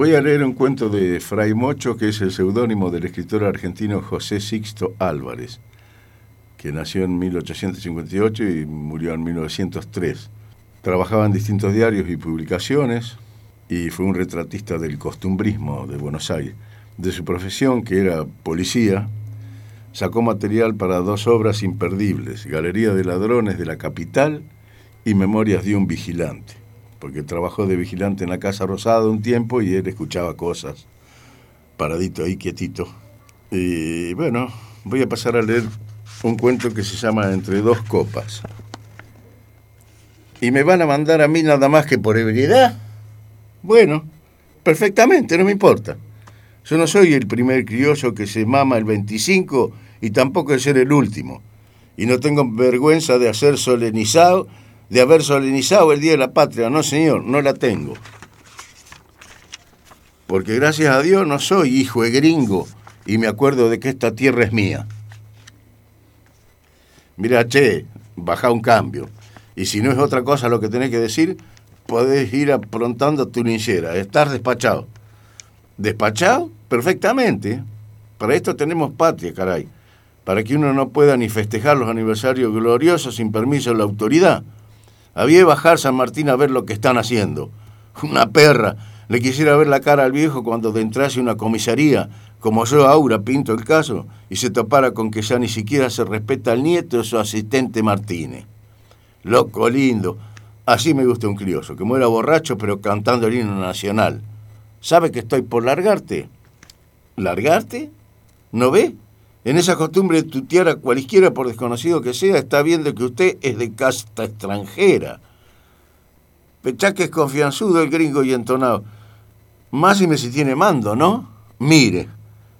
Voy a leer un cuento de Fray Mocho, que es el seudónimo del escritor argentino José Sixto Álvarez, que nació en 1858 y murió en 1903. Trabajaba en distintos diarios y publicaciones y fue un retratista del costumbrismo de Buenos Aires. De su profesión, que era policía, sacó material para dos obras imperdibles, Galería de Ladrones de la Capital y Memorias de un Vigilante porque trabajó de vigilante en la Casa Rosada un tiempo y él escuchaba cosas, paradito ahí, quietito. Y bueno, voy a pasar a leer un cuento que se llama Entre dos copas. ¿Y me van a mandar a mí nada más que por ebriedad? Bueno, perfectamente, no me importa. Yo no soy el primer criollo que se mama el 25 y tampoco de ser el último. Y no tengo vergüenza de hacer solenizado de haber solemnizado el Día de la Patria. No, señor, no la tengo. Porque gracias a Dios no soy hijo de gringo y me acuerdo de que esta tierra es mía. Mira, che, baja un cambio. Y si no es otra cosa lo que tenés que decir, podés ir aprontando tu linchera. Estás despachado. ¿Despachado? Perfectamente. Para esto tenemos patria, caray. Para que uno no pueda ni festejar los aniversarios gloriosos sin permiso de la autoridad. Había que bajar San Martín a ver lo que están haciendo. Una perra. Le quisiera ver la cara al viejo cuando entrase una comisaría, como yo Aura pinto el caso, y se topara con que ya ni siquiera se respeta al nieto de su asistente Martínez. Loco lindo. Así me gusta un crioso, que muera borracho pero cantando el himno nacional. ¿Sabe que estoy por largarte? ¿Largarte? ¿No ve? En esa costumbre de tutear a cualquiera por desconocido que sea, está viendo que usted es de casta extranjera. Pechá que es confianzudo el gringo y entonado. Máxime si tiene mando, ¿no? Mire,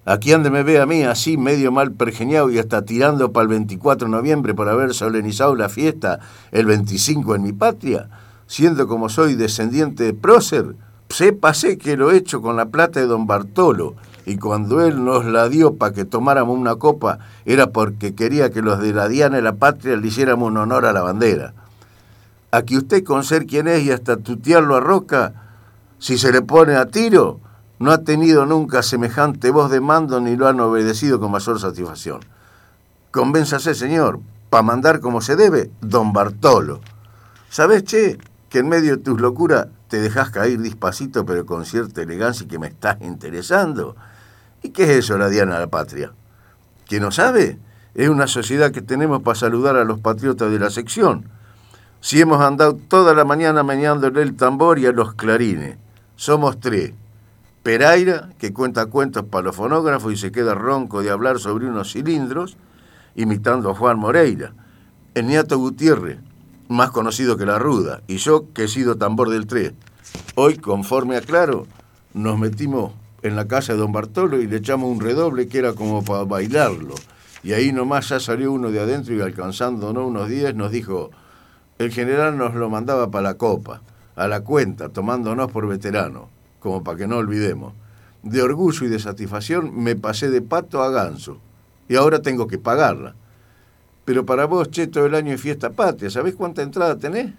aquí ande me ve a mí así medio mal pergeñado y hasta tirando para el 24 de noviembre por haber solemnizado la fiesta el 25 en mi patria, siendo como soy descendiente de prócer, sépase que lo he hecho con la plata de don Bartolo, y cuando él nos la dio para que tomáramos una copa, era porque quería que los de la Diana y la Patria le hiciéramos un honor a la bandera. Aquí usted con ser quien es y hasta tutearlo a Roca, si se le pone a tiro, no ha tenido nunca semejante voz de mando ni lo han obedecido con mayor satisfacción. Convénzase, señor, para mandar como se debe, don Bartolo. ¿Sabes, che, que en medio de tus locuras te dejas caer despacito pero con cierta elegancia y que me estás interesando? ¿Y qué es eso, la Diana de la Patria? ¿Quién no sabe? Es una sociedad que tenemos para saludar a los patriotas de la sección. Si hemos andado toda la mañana meneándole el tambor y a los clarines. Somos tres. Peraira, que cuenta cuentos para los fonógrafos y se queda ronco de hablar sobre unos cilindros, imitando a Juan Moreira. El Niato Gutiérrez, más conocido que la Ruda, y yo, que he sido tambor del tres. Hoy, conforme aclaro, nos metimos en la casa de don Bartolo y le echamos un redoble que era como para bailarlo. Y ahí nomás ya salió uno de adentro y alcanzándonos unos días nos dijo, el general nos lo mandaba para la copa, a la cuenta, tomándonos por veterano, como para que no olvidemos. De orgullo y de satisfacción me pasé de pato a ganso y ahora tengo que pagarla. Pero para vos, che, todo el año es fiesta patria, ¿sabés cuánta entrada tenés?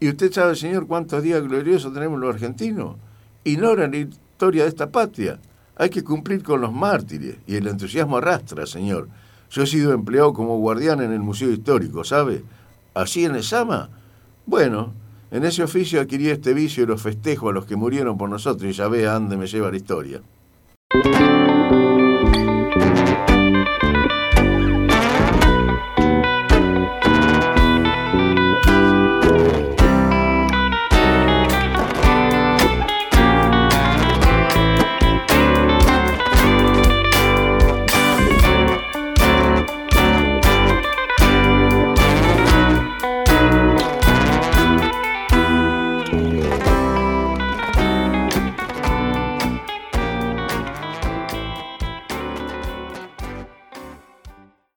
¿Y usted sabe, señor, cuántos días gloriosos tenemos los argentinos? Ignoran y historia de esta patria. Hay que cumplir con los mártires y el entusiasmo arrastra, señor. Yo he sido empleado como guardián en el Museo Histórico, ¿sabe? Así en Esama. Bueno, en ese oficio adquirí este vicio y los festejo a los que murieron por nosotros y ya ve a dónde me lleva la historia.